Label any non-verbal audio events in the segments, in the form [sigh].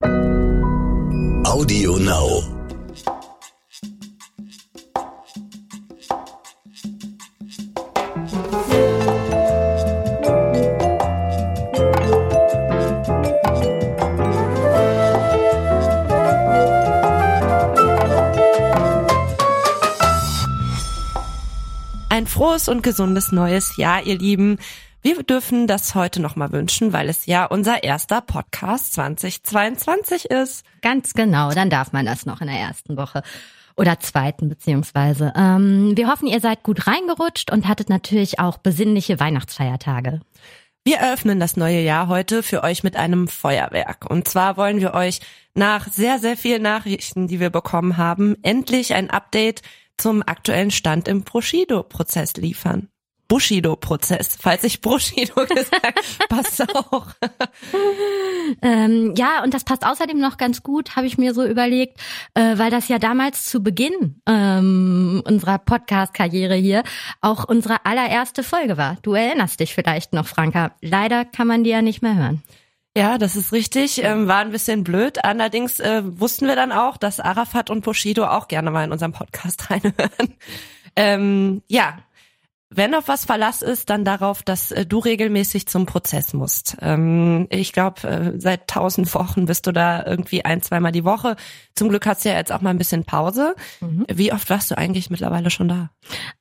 Audio Now. Ein frohes und gesundes neues Jahr, ihr Lieben. Wir dürfen das heute nochmal wünschen, weil es ja unser erster Podcast 2022 ist. Ganz genau, dann darf man das noch in der ersten Woche oder zweiten beziehungsweise. Ähm, wir hoffen, ihr seid gut reingerutscht und hattet natürlich auch besinnliche Weihnachtsfeiertage. Wir eröffnen das neue Jahr heute für euch mit einem Feuerwerk. Und zwar wollen wir euch nach sehr, sehr vielen Nachrichten, die wir bekommen haben, endlich ein Update zum aktuellen Stand im Bushido-Prozess liefern. Bushido-Prozess. Falls ich Bushido [laughs] gesagt, passt auch. Ähm, ja, und das passt außerdem noch ganz gut, habe ich mir so überlegt, äh, weil das ja damals zu Beginn ähm, unserer Podcast-Karriere hier auch unsere allererste Folge war. Du erinnerst dich vielleicht noch, Franka. Leider kann man die ja nicht mehr hören. Ja, das ist richtig. Ähm, war ein bisschen blöd. Allerdings äh, wussten wir dann auch, dass Arafat und Bushido auch gerne mal in unserem Podcast [laughs] reinhören. Ähm, ja, wenn auf was Verlass ist, dann darauf, dass äh, du regelmäßig zum Prozess musst. Ähm, ich glaube, äh, seit tausend Wochen bist du da irgendwie ein, zweimal die Woche. Zum Glück hast du ja jetzt auch mal ein bisschen Pause. Mhm. Wie oft warst du eigentlich mittlerweile schon da?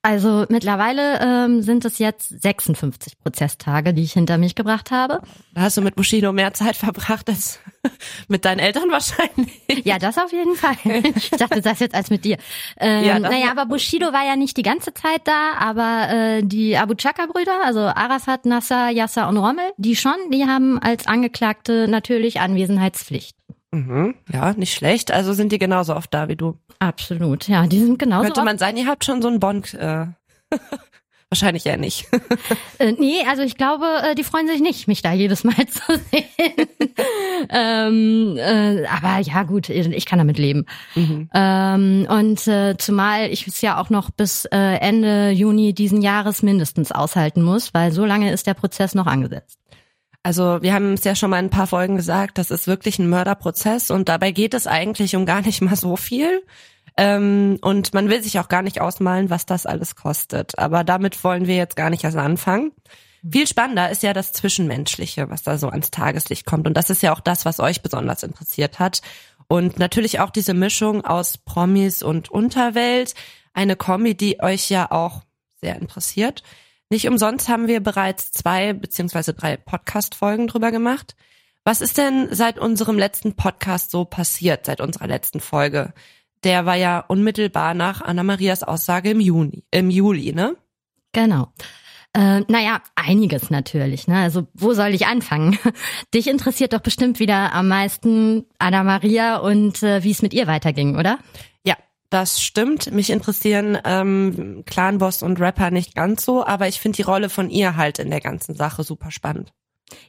Also mittlerweile ähm, sind es jetzt 56 Prozesstage, die ich hinter mich gebracht habe. Da hast du mit Bushido mehr Zeit [laughs] verbracht als [laughs] mit deinen Eltern wahrscheinlich. Ja, das auf jeden Fall. Ich dachte das jetzt als mit dir. Ähm, ja, naja, aber Bushido war ja nicht die ganze Zeit da, aber äh, die Abu Chaka-Brüder, also Arafat, Nasser, Yasser und Rommel, die schon, die haben als Angeklagte natürlich Anwesenheitspflicht. Mhm, ja, nicht schlecht. Also sind die genauso oft da wie du. Absolut, ja, die sind genauso. Könnte man sagen, ihr habt schon so einen Bond. Äh [laughs] Wahrscheinlich eher nicht. [laughs] äh, nee, also ich glaube, äh, die freuen sich nicht, mich da jedes Mal [laughs] zu sehen. ähm, äh, aber ja, gut, ich kann damit leben. Mhm. Ähm, und äh, zumal ich es ja auch noch bis äh, Ende Juni diesen Jahres mindestens aushalten muss, weil so lange ist der Prozess noch angesetzt. Also wir haben es ja schon mal in ein paar Folgen gesagt, das ist wirklich ein Mörderprozess und dabei geht es eigentlich um gar nicht mal so viel. Ähm, und man will sich auch gar nicht ausmalen, was das alles kostet. Aber damit wollen wir jetzt gar nicht erst anfangen. Viel spannender ist ja das Zwischenmenschliche, was da so ans Tageslicht kommt. Und das ist ja auch das, was euch besonders interessiert hat. Und natürlich auch diese Mischung aus Promis und Unterwelt. Eine Kombi, die euch ja auch sehr interessiert. Nicht umsonst haben wir bereits zwei beziehungsweise drei Podcast-Folgen drüber gemacht. Was ist denn seit unserem letzten Podcast so passiert, seit unserer letzten Folge? Der war ja unmittelbar nach Anna-Marias Aussage im Juni, im Juli, ne? Genau. Äh, naja, einiges natürlich. Ne? Also wo soll ich anfangen? [laughs] Dich interessiert doch bestimmt wieder am meisten Anna-Maria und äh, wie es mit ihr weiterging, oder? Ja, das stimmt. Mich interessieren ähm, Clanboss und Rapper nicht ganz so, aber ich finde die Rolle von ihr halt in der ganzen Sache super spannend.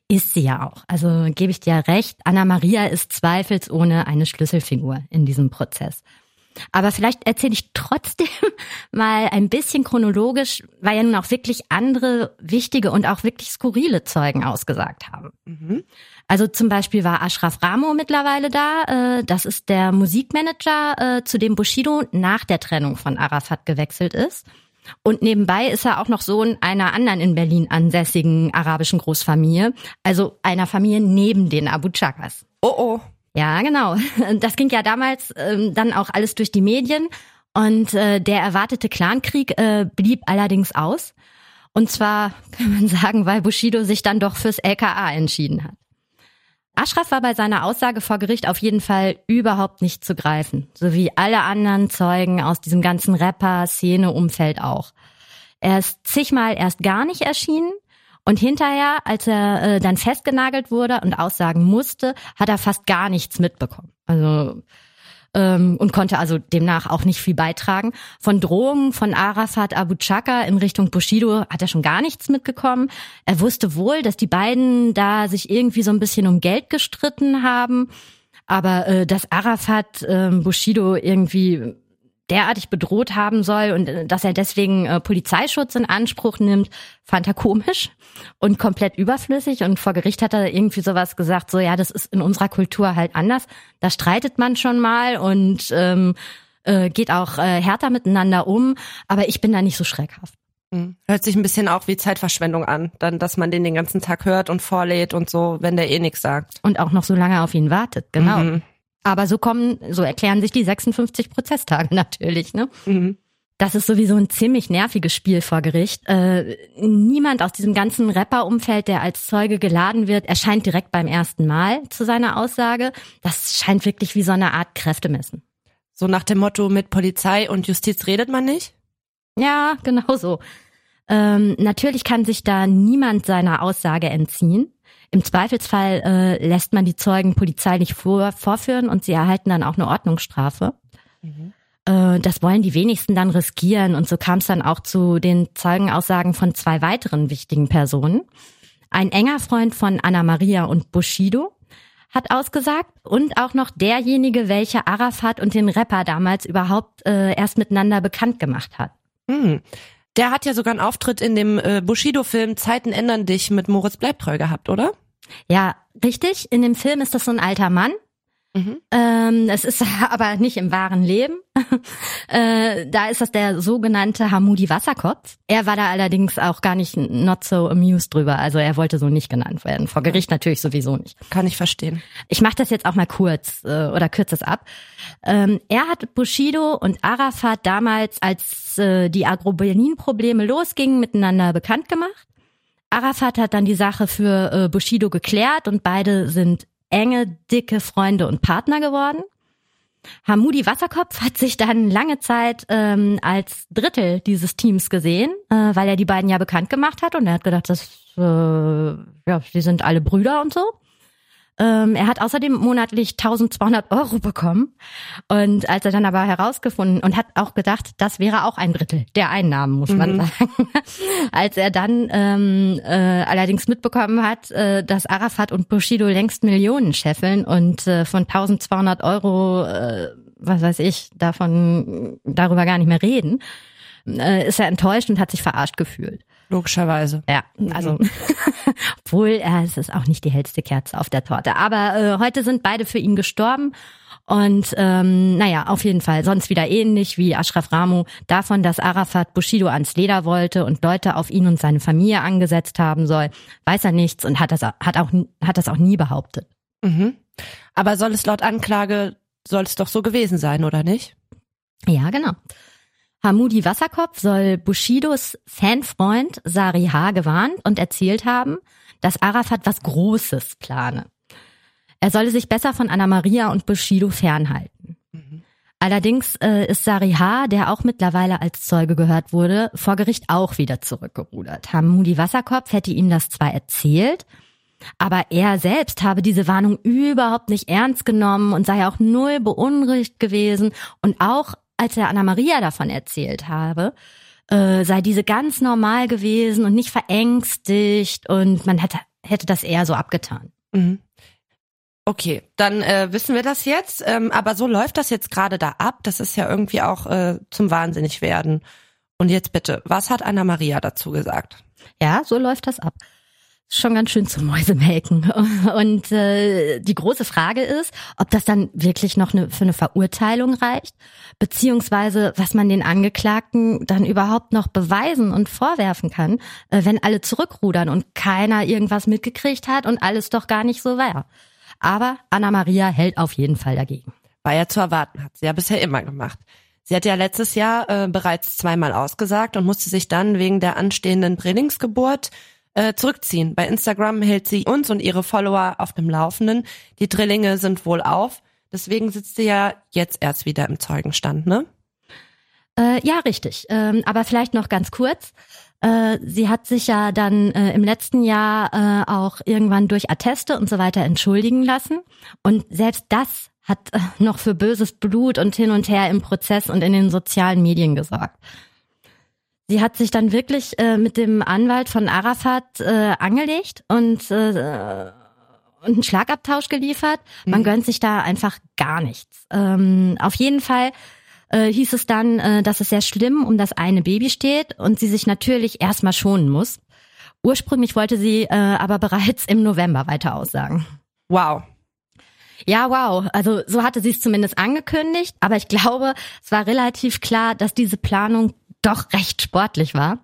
Ist sie ja auch. Also gebe ich dir recht. Anna Maria ist zweifelsohne eine Schlüsselfigur in diesem Prozess. Aber vielleicht erzähle ich trotzdem [laughs] mal ein bisschen chronologisch, weil ja nun auch wirklich andere wichtige und auch wirklich skurrile Zeugen ausgesagt haben. Mhm. Also zum Beispiel war Ashraf Ramo mittlerweile da. Äh, das ist der Musikmanager, äh, zu dem Bushido nach der Trennung von Arafat gewechselt ist. Und nebenbei ist er auch noch Sohn einer anderen in Berlin ansässigen arabischen Großfamilie, also einer Familie neben den Abu Chakas. Oh oh. Ja, genau. [laughs] Das ging ja damals ähm, dann auch alles durch die Medien und äh, der erwartete Clankrieg äh, blieb allerdings aus. Und zwar [laughs] kann man sagen, weil Bushido sich dann doch fürs LKA entschieden hat. Ashraf war bei seiner Aussage vor Gericht auf jeden Fall überhaupt nicht zu greifen, so wie alle anderen Zeugen aus diesem ganzen Rapper-Szene-Umfeld auch. Er ist zigmal erst gar nicht erschienen und hinterher, als er äh, dann festgenagelt wurde und aussagen musste, hat er fast gar nichts mitbekommen. Also ähm, und konnte also demnach auch nicht viel beitragen. Von Drohungen von Arafat Abu Chaka in Richtung Bushido hat er schon gar nichts mitgekommen. Er wusste wohl, dass die beiden da sich irgendwie so ein bisschen um Geld gestritten haben, aber äh, dass Arafat äh, Bushido irgendwie derartig bedroht haben soll und äh, dass er deswegen äh, Polizeischutz in Anspruch nimmt, fand er komisch und komplett überflüssig. Und vor Gericht hat er irgendwie sowas gesagt, so ja, das ist in unserer Kultur halt anders. Da streitet man schon mal und ähm, äh, geht auch äh, härter miteinander um, aber ich bin da nicht so schreckhaft. Hm. Hört sich ein bisschen auch wie Zeitverschwendung an, dann, dass man den den ganzen Tag hört und vorlädt und so, wenn der eh nichts sagt. Und auch noch so lange auf ihn wartet, genau. Mhm. Aber so kommen, so erklären sich die 56 Prozesstage [laughs] natürlich, ne? Mhm. Das ist sowieso ein ziemlich nerviges Spiel vor Gericht. Äh, niemand aus diesem ganzen Rapper-Umfeld, der als Zeuge geladen wird, erscheint direkt beim ersten Mal zu seiner Aussage. Das scheint wirklich wie so eine Art Kräftemessen. So nach dem Motto, mit Polizei und Justiz redet man nicht? Ja, [laughs] genau so. Ähm, natürlich kann sich da niemand seiner Aussage entziehen. Im Zweifelsfall äh, lässt man die Zeugen polizeilich vor, vorführen und sie erhalten dann auch eine Ordnungsstrafe. Mhm. Äh, das wollen die wenigsten dann riskieren und so kam es dann auch zu den Zeugenaussagen von zwei weiteren wichtigen Personen. Ein enger Freund von Anna Maria und Bushido hat ausgesagt und auch noch derjenige, welcher Arafat und den Rapper damals überhaupt äh, erst miteinander bekannt gemacht hat. Mhm. Der hat ja sogar einen Auftritt in dem äh, Bushido-Film Zeiten ändern dich mit Moritz Bleibtreu gehabt, oder? Ja, richtig. In dem Film ist das so ein alter Mann, Mhm. Ähm, es ist [laughs] aber nicht im wahren Leben. [laughs] äh, da ist das der sogenannte Hamudi Wasserkopf. Er war da allerdings auch gar nicht not so amused drüber. Also er wollte so nicht genannt werden. Vor Gericht natürlich sowieso nicht. Kann ich verstehen. Ich mache das jetzt auch mal kurz äh, oder kürze es ab. Ähm, er hat Bushido und Arafat damals, als äh, die Agro-Berlin-Probleme losgingen, miteinander bekannt gemacht. Arafat hat dann die Sache für äh, Bushido geklärt und beide sind enge, dicke Freunde und Partner geworden. Hamudi Wasserkopf hat sich dann lange Zeit ähm, als Drittel dieses Teams gesehen, äh, weil er die beiden ja bekannt gemacht hat und er hat gedacht, dass äh, ja, die sind alle Brüder und so. Ähm, er hat außerdem monatlich 1200 Euro bekommen. Und als er dann aber herausgefunden und hat auch gedacht, das wäre auch ein Drittel der Einnahmen, muss man mhm. sagen. [laughs] als er dann ähm, äh, allerdings mitbekommen hat, äh, dass Arafat und Bushido längst Millionen scheffeln und äh, von 1200 Euro, äh, was weiß ich, davon darüber gar nicht mehr reden, äh, ist er enttäuscht und hat sich verarscht gefühlt. Logischerweise. Ja, also mhm. [laughs] obwohl äh, es ist auch nicht die hellste Kerze auf der Torte. Aber äh, heute sind beide für ihn gestorben. Und ähm, naja, auf jeden Fall sonst wieder ähnlich wie Ashraf Ramu davon, dass Arafat Bushido ans Leder wollte und Leute auf ihn und seine Familie angesetzt haben soll, weiß er nichts und hat das hat auch hat das auch nie behauptet. Mhm. Aber soll es laut Anklage soll es doch so gewesen sein, oder nicht? Ja, genau. Hamudi Wasserkopf soll Bushidos Fanfreund Sari H. gewarnt und erzählt haben, dass Arafat was Großes plane. Er solle sich besser von Anna Maria und Bushido fernhalten. Mhm. Allerdings äh, ist Sari H., der auch mittlerweile als Zeuge gehört wurde, vor Gericht auch wieder zurückgerudert. Hamudi Wasserkopf hätte ihm das zwar erzählt, aber er selbst habe diese Warnung überhaupt nicht ernst genommen und sei auch null beunruhigt gewesen und auch als er Anna Maria davon erzählt habe, äh, sei diese ganz normal gewesen und nicht verängstigt und man hätte, hätte das eher so abgetan. Mhm. Okay, dann äh, wissen wir das jetzt. Ähm, aber so läuft das jetzt gerade da ab. Das ist ja irgendwie auch äh, zum Wahnsinnig werden. Und jetzt bitte, was hat Anna Maria dazu gesagt? Ja, so läuft das ab schon ganz schön zum Mäusemelken. [laughs] Und äh, die große Frage ist, ob das dann wirklich noch eine, für eine Verurteilung reicht, beziehungsweise was man den Angeklagten dann überhaupt noch beweisen und vorwerfen kann, äh, wenn alle zurückrudern und keiner irgendwas mitgekriegt hat und alles doch gar nicht so war. Aber Anna Maria hält auf jeden Fall dagegen. War ja zu erwarten, hat sie ja bisher immer gemacht. Sie hat ja letztes Jahr äh, bereits zweimal ausgesagt und musste sich dann wegen der anstehenden Trainingsgeburt äh, zurückziehen. Bei Instagram hält sie uns und ihre Follower auf dem Laufenden. Die Drillinge sind wohl auf. Deswegen sitzt sie ja jetzt erst wieder im Zeugenstand, ne? Äh, ja, richtig. Ähm, aber vielleicht noch ganz kurz. Äh, sie hat sich ja dann äh, im letzten Jahr äh, auch irgendwann durch Atteste und so weiter entschuldigen lassen. Und selbst das hat äh, noch für böses Blut und hin und her im Prozess und in den sozialen Medien gesorgt. Sie hat sich dann wirklich äh, mit dem Anwalt von Arafat äh, angelegt und, äh, und einen Schlagabtausch geliefert. Man mhm. gönnt sich da einfach gar nichts. Ähm, auf jeden Fall äh, hieß es dann, äh, dass es sehr schlimm um das eine Baby steht und sie sich natürlich erstmal schonen muss. Ursprünglich wollte sie äh, aber [laughs] bereits im November weiter aussagen. Wow. Ja, wow. Also so hatte sie es zumindest angekündigt, aber ich glaube, es war relativ klar, dass diese Planung doch recht sportlich war.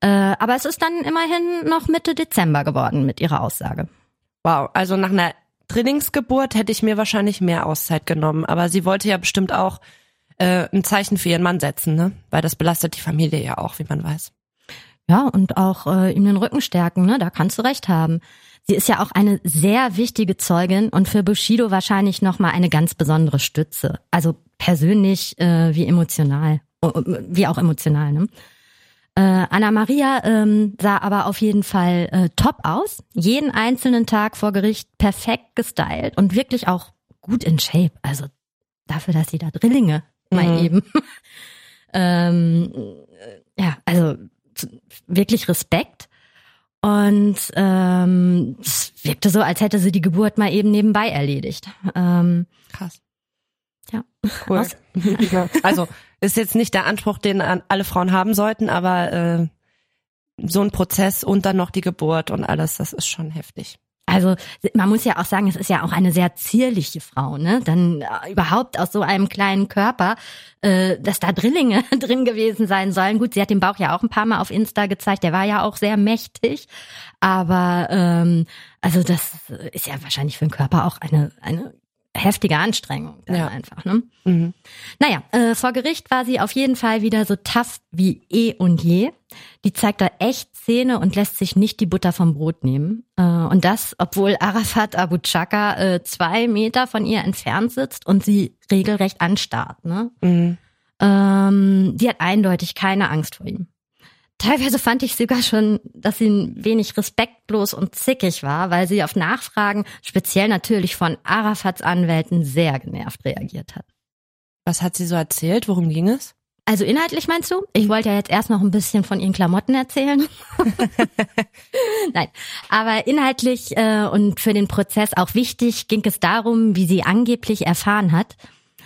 Äh, aber es ist dann immerhin noch Mitte Dezember geworden mit ihrer Aussage. Wow, also nach einer Drillingsgeburt hätte ich mir wahrscheinlich mehr Auszeit genommen, aber sie wollte ja bestimmt auch äh, ein Zeichen für ihren Mann setzen, ne? Weil das belastet die Familie ja auch, wie man weiß. Ja, und auch äh, ihm den Rücken stärken, ne? Da kannst du recht haben. Sie ist ja auch eine sehr wichtige Zeugin und für Bushido wahrscheinlich nochmal eine ganz besondere Stütze. Also persönlich äh, wie emotional, wie auch emotional, ne? Äh, Anna Maria ähm, sah aber auf jeden Fall äh, top aus. Jeden einzelnen Tag vor Gericht perfekt gestylt und wirklich auch gut in Shape. Also dafür, dass sie da Drillinge mal Mhm. eben. [laughs] ähm, ja, also wirklich Respekt. Und ähm, es wirkte so, als hätte sie die Geburt mal eben nebenbei erledigt. Ähm, Krass. Ja. Cool. Aus- [laughs] Ja. Also ist jetzt nicht der Anspruch, den alle Frauen haben sollten, aber äh, so ein Prozess und dann noch die Geburt und alles, das ist schon heftig. Also man muss ja auch sagen, es ist ja auch eine sehr zierliche Frau, ne? Dann äh, überhaupt aus so einem kleinen Körper, äh, dass da Drillinge [laughs] drin gewesen sein sollen. Gut, sie hat den Bauch ja auch ein paar Mal auf Insta gezeigt, der war ja auch sehr mächtig. Aber ähm, also das ist ja wahrscheinlich für den Körper auch eine, eine heftige Anstrengung dann Ja. einfach, ne? Mhm. Naja, äh, vor Gericht war sie auf jeden Fall wieder so tough wie eh und je. Die zeigt da echt Zähne und lässt sich nicht die Butter vom Brot nehmen. Äh, und das, obwohl Arafat Abu Chaka äh, zwei Meter von ihr entfernt sitzt und sie regelrecht anstarrt. Ne? Mhm. Ähm, die hat eindeutig keine Angst vor ihm. Teilweise fand ich sogar schon, dass sie ein wenig respektlos und zickig war, weil sie auf Nachfragen, speziell natürlich von Arafats Anwälten, sehr genervt reagiert hat. Was hat sie so erzählt? Worum ging es? Also inhaltlich meinst du? Ich wollte ja jetzt erst noch ein bisschen von ihren Klamotten erzählen. [laughs] Nein, aber inhaltlich äh, und für den Prozess auch wichtig ging es darum, wie sie angeblich erfahren hat,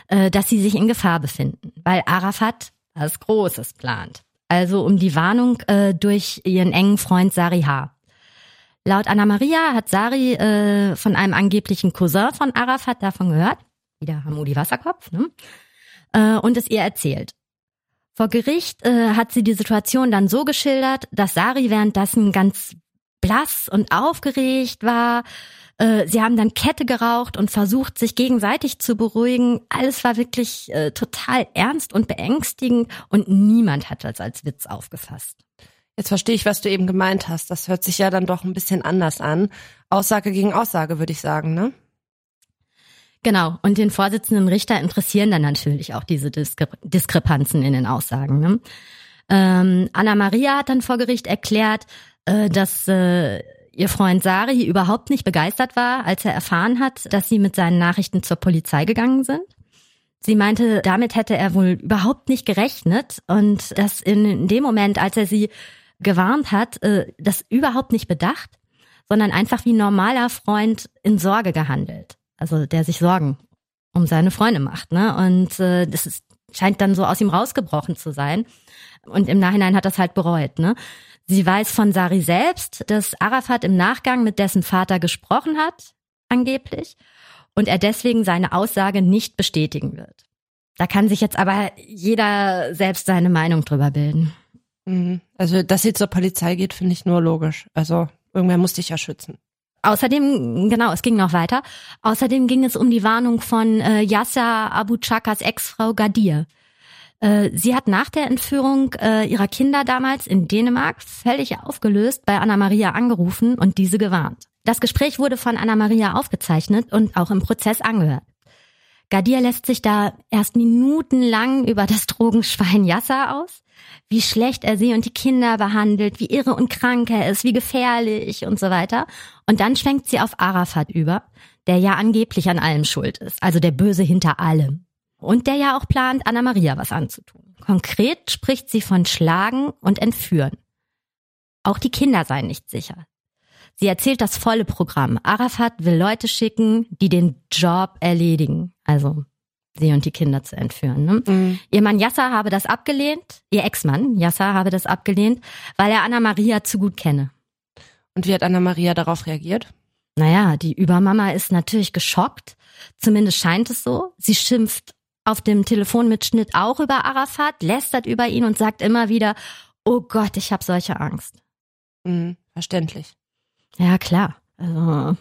äh, dass sie sich in Gefahr befinden, weil Arafat was Großes plant. Also um die Warnung äh, durch ihren engen Freund Sari H. Laut Anna Maria hat Sari äh, von einem angeblichen Cousin von Arafat davon gehört, wieder Hamudi Wasserkopf, ne? äh, und es ihr erzählt. Vor Gericht äh, hat sie die Situation dann so geschildert, dass Sari währenddessen ganz blass und aufgeregt war. Äh, sie haben dann Kette geraucht und versucht, sich gegenseitig zu beruhigen. Alles war wirklich äh, total ernst und beängstigend und niemand hat das als Witz aufgefasst. Jetzt verstehe ich, was du eben gemeint hast. Das hört sich ja dann doch ein bisschen anders an. Aussage gegen Aussage, würde ich sagen, ne? Genau, und den Vorsitzenden Richter interessieren dann natürlich auch diese Diskre Diskrepanzen in den Aussagen. Ne? Ähm, Anna Maria hat dann vor Gericht erklärt, äh, dass äh, ihr Freund Sari überhaupt nicht begeistert war, als er erfahren hat, dass sie mit seinen Nachrichten zur Polizei gegangen sind. Sie meinte, damit hätte er wohl überhaupt nicht gerechnet und dass in dem Moment, als er sie gewarnt hat, äh, das überhaupt nicht bedacht, sondern einfach wie ein normaler Freund in Sorge gehandelt. Also der sich Sorgen um seine Freunde macht, ne? Und äh, das ist, scheint dann so aus ihm rausgebrochen zu sein. Und im Nachhinein hat das halt bereut, ne? Sie weiß von Sari selbst, dass Arafat im Nachgang mit dessen Vater gesprochen hat, angeblich, und er deswegen seine Aussage nicht bestätigen wird. Da kann sich jetzt aber jeder selbst seine Meinung drüber bilden. Mhm. Also, dass sie zur Polizei geht, finde ich nur logisch. Also, irgendwer muss dich ja schützen. Außerdem, genau, es ging noch weiter. Außerdem ging es um die Warnung von äh, Yasser Abu Chakas Ex-Frau Gadir. Äh, sie hat nach der Entführung äh, ihrer Kinder damals in Dänemark völlig aufgelöst bei Anna Maria angerufen und diese gewarnt. Das Gespräch wurde von Anna Maria aufgezeichnet und auch im Prozess angehört. Gadir lässt sich da erst minutenlang über das Drogenschwein Yasser aus, wie schlecht er sie und die Kinder behandelt, wie irre und krank er ist, wie gefährlich und so weiter. Und dann schwenkt sie auf Arafat über, der ja angeblich an allem schuld ist, also der Böse hinter allem. Und der ja auch plant, Anna Maria was anzutun. Konkret spricht sie von Schlagen und Entführen. Auch die Kinder seien nicht sicher. Sie erzählt das volle Programm. Arafat will Leute schicken, die den Job erledigen. Also sie und die Kinder zu entführen. Ne? Mhm. Ihr Mann Yasser habe das abgelehnt, ihr Ex-Mann Yasser habe das abgelehnt, weil er Anna Maria zu gut kenne. Und wie hat Anna Maria darauf reagiert? Naja, die Übermama ist natürlich geschockt. Zumindest scheint es so. Sie schimpft auf dem Telefonmitschnitt auch über Arafat, lästert über ihn und sagt immer wieder, oh Gott, ich habe solche Angst. Mhm, verständlich. Ja, klar. Also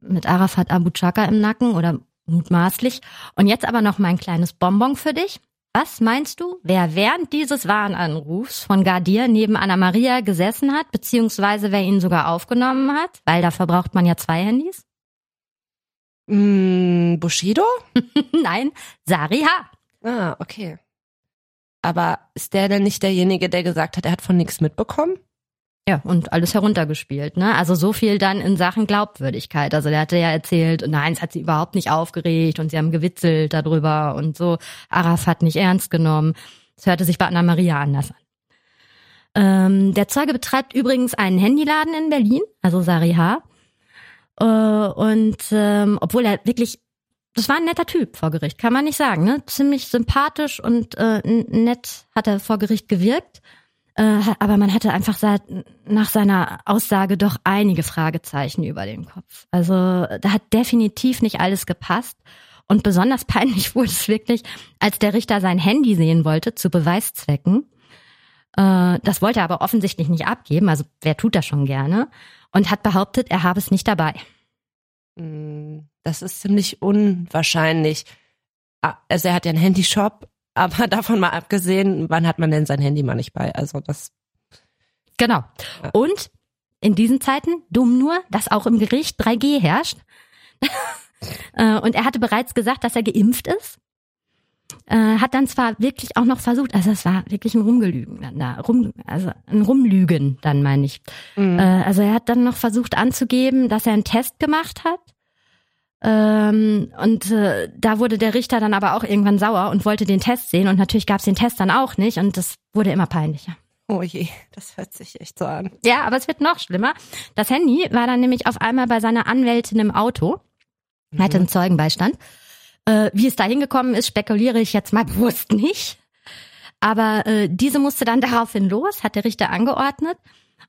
mit Arafat Abu Chaka im Nacken oder mutmaßlich. Und jetzt aber noch mein kleines Bonbon für dich. Was meinst du, wer während dieses Warnanrufs von Gardier neben Anna Maria gesessen hat, beziehungsweise wer ihn sogar aufgenommen hat? Weil dafür braucht man ja zwei Handys. Mm, Bushido? [laughs] Nein, Sariha. Ah, okay. Aber ist der denn nicht derjenige, der gesagt hat, er hat von nichts mitbekommen? Ja, und alles heruntergespielt, ne? Also so viel dann in Sachen Glaubwürdigkeit. Also der hatte ja erzählt, nein, es hat sie überhaupt nicht aufgeregt und sie haben gewitzelt darüber und so. Arafat nicht ernst genommen. Das hörte sich bei Anna Maria anders an. Ähm, der Zeuge betreibt übrigens einen Handyladen in Berlin, also Sariha. Äh, und ähm, obwohl er wirklich das war ein netter Typ vor Gericht, kann man nicht sagen. Ne? Ziemlich sympathisch und äh, nett hat er vor Gericht gewirkt. Äh, aber man hatte einfach seit, nach seiner Aussage doch einige Fragezeichen über den Kopf. Also da hat definitiv nicht alles gepasst. Und besonders [laughs] peinlich wurde es wirklich, als der Richter sein Handy sehen wollte zu Beweiszwecken. Äh, das wollte er aber offensichtlich nicht abgeben. Also wer tut das schon gerne? Und hat behauptet, er habe es nicht dabei. Hm, das ist ziemlich unwahrscheinlich. Ah, also er hat ja einen Handyshop [laughs] aber davon mal abgesehen, wann hat man denn sein Handy mal nicht bei? Also das. Genau. Ja. Und in diesen Zeiten, dumm nur, dass auch im Gericht 3G herrscht. [laughs] Äh, und er hatte bereits gesagt, dass er geimpft ist. Äh, hat dann zwar wirklich auch noch versucht, also es war wirklich ein Rumgelügen dann da, rum, also ein Rumlügen dann meine ich. Mhm. Äh, also er hat dann noch versucht anzugeben, dass er einen Test gemacht hat ähm, und äh, da wurde der Richter dann aber auch irgendwann sauer und wollte den Test sehen. Und natürlich gab es den Test dann auch nicht. Und das wurde immer peinlicher. Oh je, das hört sich echt so an. Ja, aber es wird noch schlimmer. Das Handy war dann nämlich auf einmal bei seiner Anwältin im Auto. Mhm. Hatte einen Zeugenbeistand. Äh, wie es da hingekommen ist, spekuliere ich jetzt mal [laughs] bewusst nicht. Aber äh, diese musste dann [laughs] daraufhin los, hat der Richter angeordnet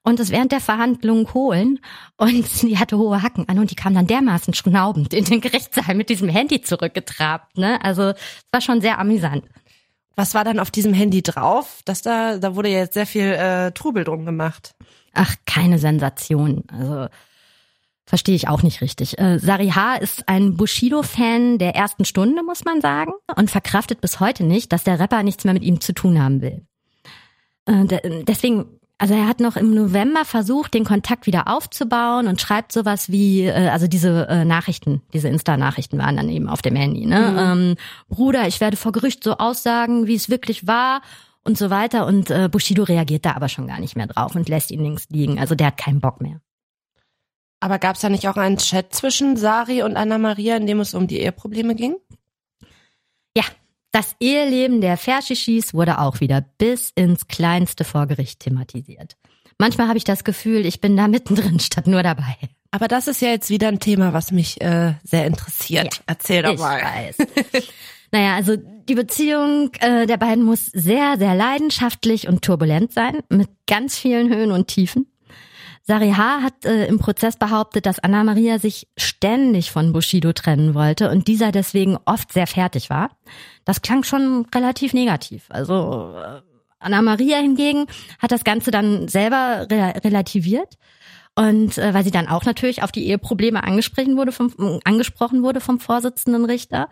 und es während der Verhandlungen holen und [laughs] sie hatte hohe Hacken an und die kam dann dermaßen schnaubend in den Gerichtssaal mit diesem Handy zurückgetrabt. Ne? Also es war schon sehr amüsant. Was war dann auf diesem Handy drauf? Das da, da wurde jetzt sehr viel äh, Trubel drum gemacht. Ach, keine Sensation. Also verstehe ich auch nicht richtig. Äh, Sariha ist ein Bushido-Fan der ersten Stunde, muss man sagen, und verkraftet bis heute nicht, dass der Rapper nichts mehr mit ihm zu tun haben will. Äh, deswegen also er hat noch im November versucht, den Kontakt wieder aufzubauen und schreibt sowas wie, äh, also diese äh, Nachrichten, diese Insta-Nachrichten waren dann eben auf dem Handy. Ne? Mhm. Ähm, Bruder, ich werde vor Gericht so aussagen, wie es wirklich war und so weiter. Und äh, Bushido reagiert da aber schon gar nicht mehr drauf und lässt ihn links liegen. Also der hat keinen Bock mehr. Aber gab es da nicht auch einen Chat zwischen Sari und Anna Maria, in dem es um die Eheprobleme ging? Ja, das Eheleben der Fershishis wurde auch wieder bis ins kleinste vor Gericht thematisiert. Manchmal habe ich das Gefühl, ich bin da mittendrin [laughs] statt nur dabei. Aber das ist ja jetzt wieder ein Thema, was mich äh, sehr interessiert. Ja, Erzähl doch mal. Weiß. [laughs] naja, also die Beziehung äh, der beiden muss sehr, sehr leidenschaftlich und turbulent sein, mit ganz vielen Höhen und Tiefen. Sariha hat äh, im Prozess behauptet, dass Anna Maria sich ständig von Bushido trennen wollte und dieser deswegen oft sehr fertig war. Das klang schon relativ negativ. Also äh, Anna Maria hingegen hat das Ganze dann selber re relativiert. Und äh, weil sie dann auch natürlich auf die Eheprobleme angesprochen wurde vom, angesprochen wurde vom Vorsitzenden Richter.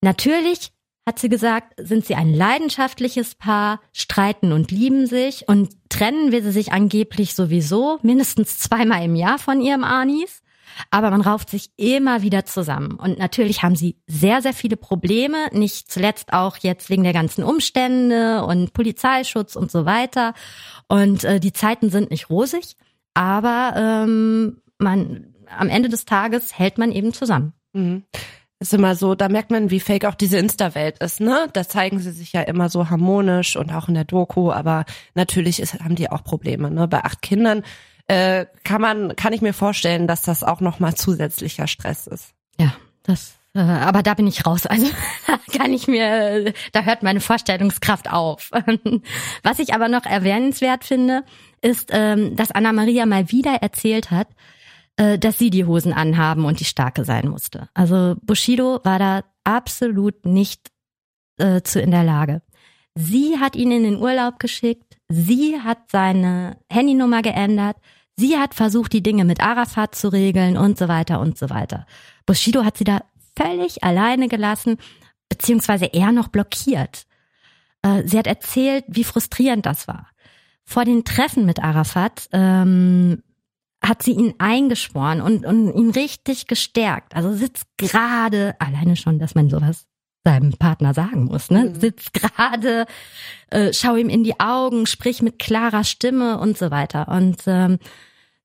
Natürlich hat sie gesagt, sind sie ein leidenschaftliches Paar, streiten und lieben sich und trennen will sie sich angeblich sowieso mindestens zweimal im Jahr von ihrem Anis. Aber man rauft sich immer wieder zusammen. Und natürlich haben sie sehr, sehr viele Probleme, nicht zuletzt auch jetzt wegen der ganzen Umstände und Polizeischutz und so weiter. Und äh, die Zeiten sind nicht rosig, aber ähm, man am Ende des Tages hält man eben zusammen. Mhm ist immer so, da merkt man, wie fake auch diese Insta-Welt ist, ne? Da zeigen sie sich ja immer so harmonisch und auch in der Doku, aber natürlich ist, haben die auch Probleme, ne? Bei acht Kindern äh, kann man, kann ich mir vorstellen, dass das auch nochmal zusätzlicher Stress ist. Ja, das Äh, aber da bin ich raus. Also [laughs] kann ich mir, da hört meine Vorstellungskraft auf. [laughs] Was ich aber noch erwähnenswert finde, ist, ähm, dass Anna Maria mal wieder erzählt hat, äh, dass sie die Hosen anhaben und die Starke sein musste. Also Bushido war da absolut nicht äh, zu in der Lage. Sie hat ihn in den Urlaub geschickt, sie hat seine Handynummer geändert, sie hat versucht, die Dinge mit Arafat zu regeln und so weiter und so weiter. Bushido hat sie da völlig alleine gelassen, beziehungsweise er noch blockiert. Äh, sie hat erzählt, wie frustrierend das war. Vor den Treffen mit Arafat ähm, hat sie ihn eingeschworen und, und ihn richtig gestärkt. Also sitzt gerade, alleine schon, dass man sowas seinem Partner sagen muss, ne? Mhm. Sitz gerade, äh, schau ihm in die Augen, sprich mit klarer Stimme und so weiter. Und ähm,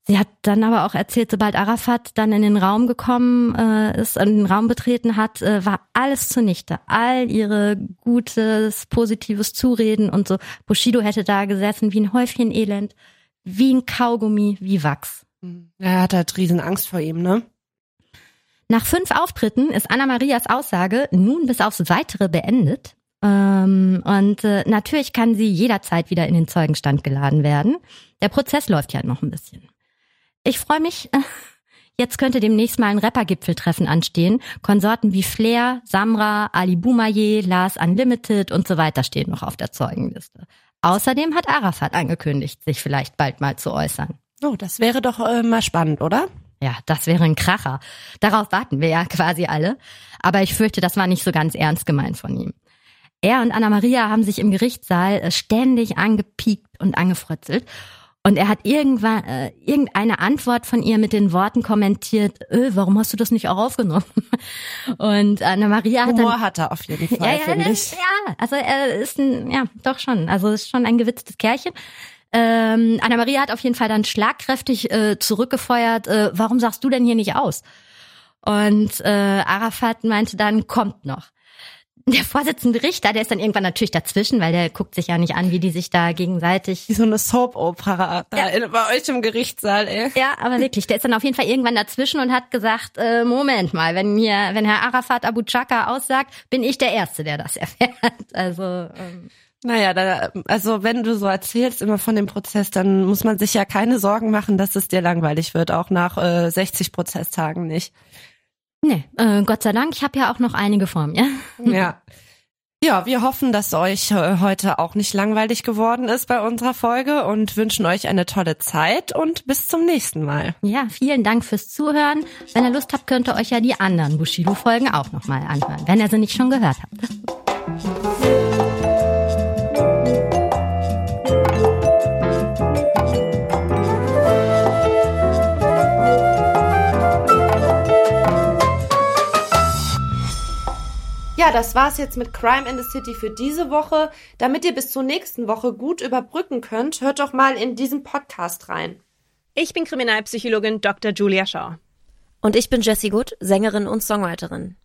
sie hat dann aber auch erzählt, sobald Arafat dann in den Raum gekommen äh, ist, in den Raum betreten hat, äh, war alles zunichte. All ihre gutes, positives Zureden und so. Bushido hätte da gesessen wie ein Häufchen Elend, wie ein Kaugummi, wie Wachs. Er hat halt riesen Angst vor ihm, ne? Nach fünf Auftritten ist Anna Marias Aussage nun bis aufs Weitere beendet. Ähm, und äh, natürlich kann sie jederzeit wieder in den Zeugenstand geladen werden. Der Prozess läuft ja noch ein bisschen. Ich freue mich. Äh, jetzt könnte demnächst mal ein Rapper-Gipfeltreffen anstehen. Konsorten wie Flair, Samra, Ali Boumaier, Lars Unlimited und so weiter stehen noch auf der Zeugenliste. Außerdem hat Arafat angekündigt, sich vielleicht bald mal zu äußern. Oh, das wäre doch äh, mal spannend, oder? Ja, das wäre ein Kracher. Darauf warten wir ja [laughs] quasi alle. Aber ich fürchte, das war nicht so ganz ernst gemeint von ihm. Er und Anna Maria haben sich im Gerichtssaal äh, ständig angepiekt und angefrotzelt. Und er hat irgendwann äh, irgendeine Antwort von ihr mit den Worten kommentiert, öh, warum hast du das nicht auch aufgenommen? [laughs] Und Anna Maria hat Humor dann, hat er auf jeden Fall, ja, ja, finde ich. ja, also er ist ein, ja, doch schon, also ist schon ein gewitztes Kerlchen. Ähm, Anna-Maria hat auf jeden Fall dann schlagkräftig äh, zurückgefeuert, äh, warum sagst du denn hier nicht aus? Und äh, Arafat meinte dann, kommt noch. Der Vorsitzende Richter, der ist dann irgendwann natürlich dazwischen, weil der guckt sich ja nicht an, wie die sich da gegenseitig. Wie so eine Soap-Opera da Ja. bei euch im Gerichtssaal, ey. Ja, aber wirklich, der ist dann auf jeden Fall irgendwann dazwischen und hat gesagt, äh, Moment mal, wenn mir, wenn Herr Arafat Abu Chaka aussagt, bin ich der Erste, der das [laughs] erfährt. Also ähm, Naja, da, also wenn du so erzählst immer von dem Prozess, dann muss man sich ja keine Sorgen machen, dass es dir langweilig wird, auch nach äh, 60 Prozesstagen nicht. nee, äh, Gott sei Dank, ich habe ja auch noch einige vor mir. Ja. Ja, wir hoffen, dass euch äh, heute auch nicht langweilig geworden ist bei unserer Folge und wünschen euch eine tolle Zeit und bis zum nächsten Mal. Ja, vielen Dank fürs Zuhören. Wenn ihr Lust habt, könnt ihr euch ja die anderen Bushido-Folgen auch nochmal anhören, wenn ihr sie nicht schon gehört habt. Ja, das war's jetzt mit Crime in the City für diese Woche. Damit ihr bis zur nächsten Woche gut überbrücken könnt, hört doch mal in diesen Podcast rein. Ich bin Kriminalpsychologin Dr. Julia Shaw. Und ich bin Jessie Good, Sängerin und Songwriterin.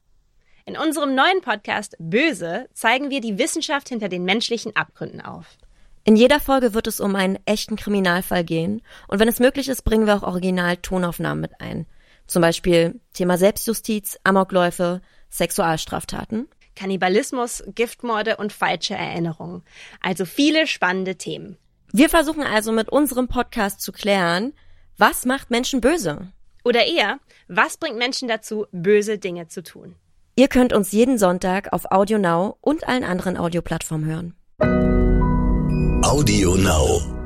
In unserem neuen Podcast Böse zeigen wir die Wissenschaft hinter den menschlichen Abgründen auf. In jeder Folge wird es um einen echten Kriminalfall gehen und wenn es möglich ist, bringen wir auch Original-Tonaufnahmen mit ein. Zum Beispiel Thema Selbstjustiz, Amokläufe, Sexualstraftaten. Kannibalismus, Giftmorde und falsche Erinnerungen. Also viele spannende Themen. Wir versuchen also mit unserem Podcast zu klären, was macht Menschen böse? Oder eher, was bringt Menschen dazu, böse Dinge zu tun? Ihr könnt uns jeden Sonntag auf Audio Now und allen anderen Audioplattformen hören. Audio Now.